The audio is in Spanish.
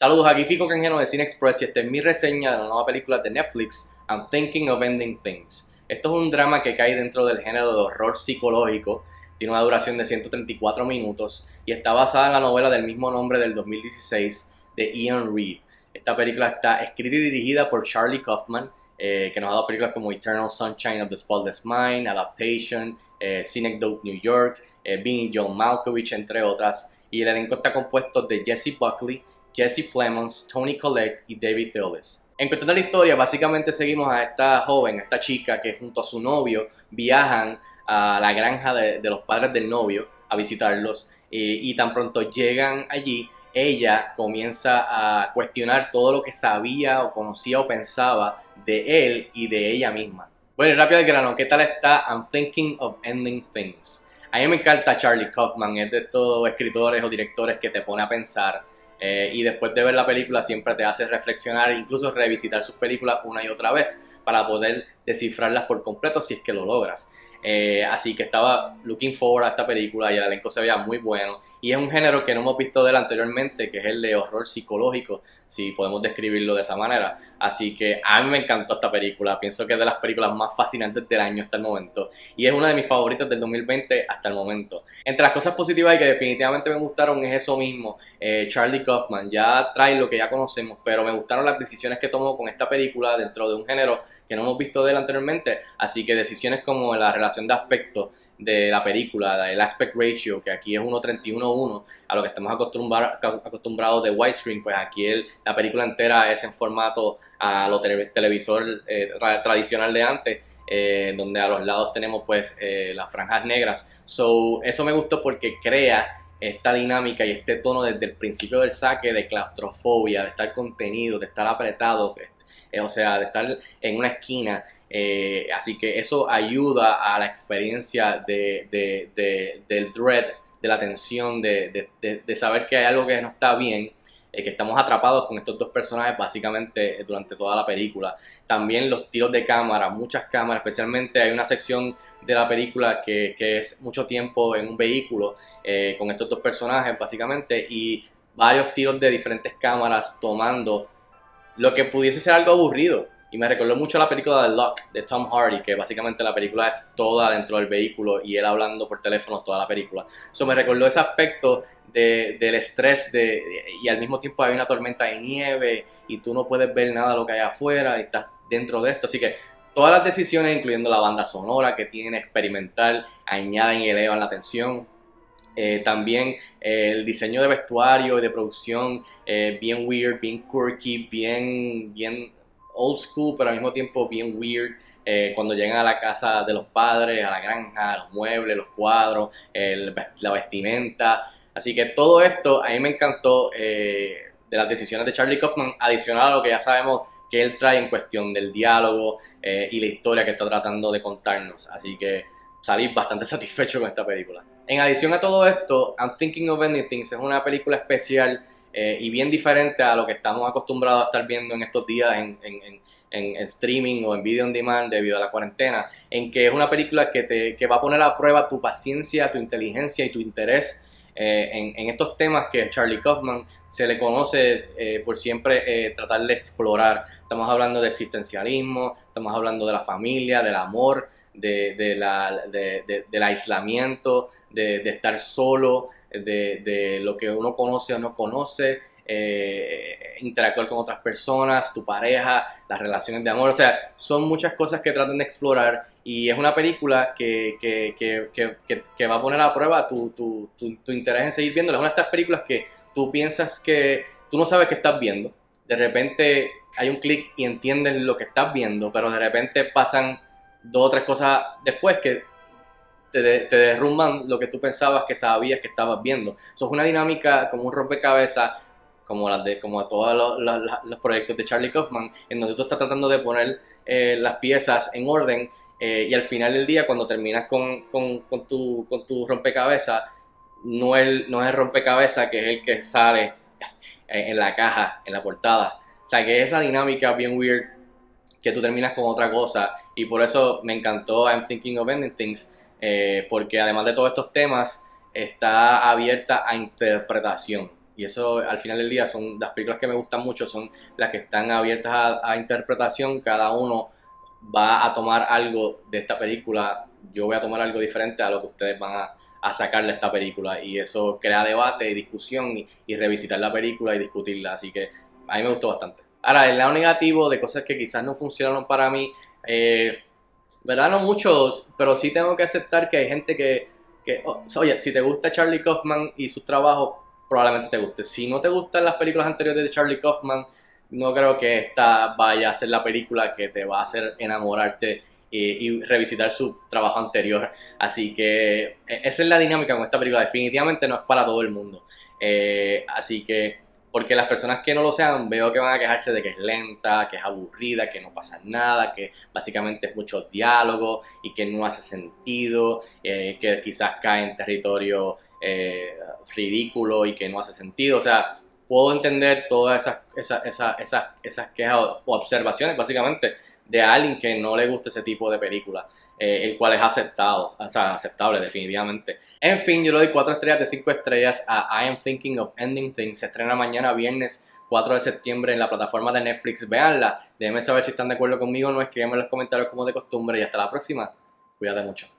Saludos, aquí Fico Canjeno de Cine Express y esta es mi reseña de la nueva película de Netflix, I'm Thinking of Ending Things. Esto es un drama que cae dentro del género de horror psicológico, tiene una duración de 134 minutos y está basada en la novela del mismo nombre del 2016 de Ian Reed. Esta película está escrita y dirigida por Charlie Kaufman, eh, que nos ha dado películas como Eternal Sunshine of the Spotless Mind, Adaptation, eh, Synecdoche New York, eh, Being John Malkovich, entre otras. Y el elenco está compuesto de Jesse Buckley, Jesse Plemons, Tony Collette y David Thewlis. En cuestión de la historia, básicamente seguimos a esta joven, a esta chica que junto a su novio viajan a la granja de, los padres del novio a visitarlos y tan pronto llegan allí, ella comienza a cuestionar todo lo que sabía o conocía o pensaba de él y de ella misma. Bueno, rápido al grano, ¿qué tal está I'm Thinking of Ending Things? A mí me encanta Charlie Kaufman, es de estos escritores o directores que te pone a pensar eh, y después de ver la película siempre te hace reflexionar incluso revisitar sus películas una y otra vez para poder descifrarlas por completo si es que lo logras. Eh, así que estaba looking forward a esta película y el elenco se veía muy bueno. Y es un género que no hemos visto de él anteriormente, que es el de horror psicológico, si podemos describirlo de esa manera. Así que a mí me encantó esta película. Pienso que es de las películas más fascinantes del año hasta el momento. Y es una de mis favoritas del 2020 hasta el momento. Entre las cosas positivas y que definitivamente me gustaron es eso mismo. Eh, Charlie Kaufman ya trae lo que ya conocemos, pero me gustaron las decisiones que tomó con esta película dentro de un género que no hemos visto de él anteriormente. Así que decisiones como la relación de aspecto de la película, el aspect ratio, que aquí es 1.31.1, a lo que estamos acostumbrados de widescreen, pues aquí la película entera es en formato a lo televisor eh, tradicional de antes, eh, donde a los lados tenemos pues eh, las franjas negras. So, eso me gustó porque crea esta dinámica y este tono desde el principio del saque de claustrofobia, de estar contenido, de estar apretado, o sea, de estar en una esquina eh, así que eso ayuda a la experiencia de, del dread, de la tensión, de, saber que hay algo que no está bien, eh, que estamos atrapados con estos dos personajes básicamente durante toda la película. También los tiros de cámara, muchas cámaras, especialmente hay una sección de la película que, es mucho tiempo en un vehículo eh, con estos dos personajes básicamente y varios tiros de diferentes cámaras tomando lo que pudiese ser algo aburrido y me recordó mucho la película de Luck de Tom Hardy, que básicamente la película es toda dentro del vehículo y él hablando por teléfono toda la película. Eso me recordó ese aspecto de, del estrés de, y al mismo tiempo hay una tormenta de nieve y tú no puedes ver nada de lo que hay afuera y estás dentro de esto. Así que todas las decisiones, incluyendo la banda sonora que tiene experimental, añaden y elevan la tensión. Eh, también eh, el diseño de vestuario y de producción, eh, bien weird, bien quirky, bien, bien old school, pero al mismo tiempo bien weird. Cuando llegan a la casa de los padres, a la granja, los muebles, los cuadros, la vestimenta. Así que todo esto a mí me encantó de las decisiones de Charlie Kaufman, adicional a lo que ya sabemos que él trae en cuestión del diálogo y la historia que está tratando de contarnos. Así que salí bastante satisfecho con esta película. En adición a todo esto, I'm Thinking of Anything es una película especial eh, y bien diferente a lo que estamos acostumbrados a estar viendo en estos días en, en, en, streaming o en video on demand debido a la cuarentena, en que es una película que, te, que va a poner a prueba tu paciencia, tu inteligencia y tu interés eh, en, estos temas que Charlie Kaufman se le conoce eh, por siempre tratar de explorar. Estamos hablando de existencialismo, estamos hablando de la familia, del amor, de, de la, de, del aislamiento, de, estar solo, de, lo que uno conoce o no conoce, eh, interactuar con otras personas, tu pareja, las relaciones de amor, o sea, son muchas cosas que tratan de explorar y es una película que, que, que, que va a poner a prueba tu, tu, tu, interés en seguir viéndola. Es una de estas películas que tú piensas que tú no sabes qué estás viendo, de repente hay un clic y entiendes lo que estás viendo, pero de repente pasan dos o tres cosas después que te, derrumban lo que tú pensabas que sabías que estabas viendo. Eso es una dinámica como un rompecabezas, como las de como todos los, proyectos de Charlie Kaufman, en donde tú estás tratando de poner eh, las piezas en orden eh, y al final del día, cuando terminas con, con, con, tu, con tu rompecabezas, no es, no es el rompecabezas que es el que sale en, la caja, en la portada. O sea, que esa dinámica bien weird que tú terminas con otra cosa. Y por eso me encantó I'm Thinking of Ending Things eh, porque además de todos estos temas está abierta a interpretación. Y eso al final del día son las películas que me gustan mucho, son las que están abiertas a, interpretación, cada uno va a tomar algo de esta película, yo voy a tomar algo diferente a lo que ustedes van a, a sacarle esta película. Y eso crea debate y discusión y, revisitar la película y discutirla, así que a mí me gustó bastante. Ahora, el lado negativo de cosas que quizás no funcionaron para mí, eh, ¿verdad? No muchos, pero sí tengo que aceptar que hay gente que, que oh, oye, si te gusta Charlie Kaufman y sus trabajos, probablemente te guste. Si no te gustan las películas anteriores de Charlie Kaufman, no creo que esta vaya a ser la película que te va a hacer enamorarte y, revisitar su trabajo anterior. Así que e, esa es la dinámica con esta película. Definitivamente no es para todo el mundo. Eh, así que, porque las personas que no lo sean, veo que van a quejarse de que es lenta, que es aburrida, que no pasa nada, que básicamente es mucho diálogo y que no hace sentido, eh, que quizás cae en territorio eh, ridículo y que no hace sentido. O sea, puedo entender todas esas, esas, esas, esas, esas quejas o observaciones, básicamente, de alguien que no le gusta ese tipo de película, eh, el cual es aceptado, o sea, aceptable definitivamente. En fin, yo le doy 4 estrellas de 5 estrellas a I Am Thinking of Ending Things. Se estrena mañana viernes 4 de septiembre en la plataforma de Netflix. Véanla, déjenme saber si están de acuerdo conmigo, no escriban en los comentarios como de costumbre y hasta la próxima. Cuídate mucho.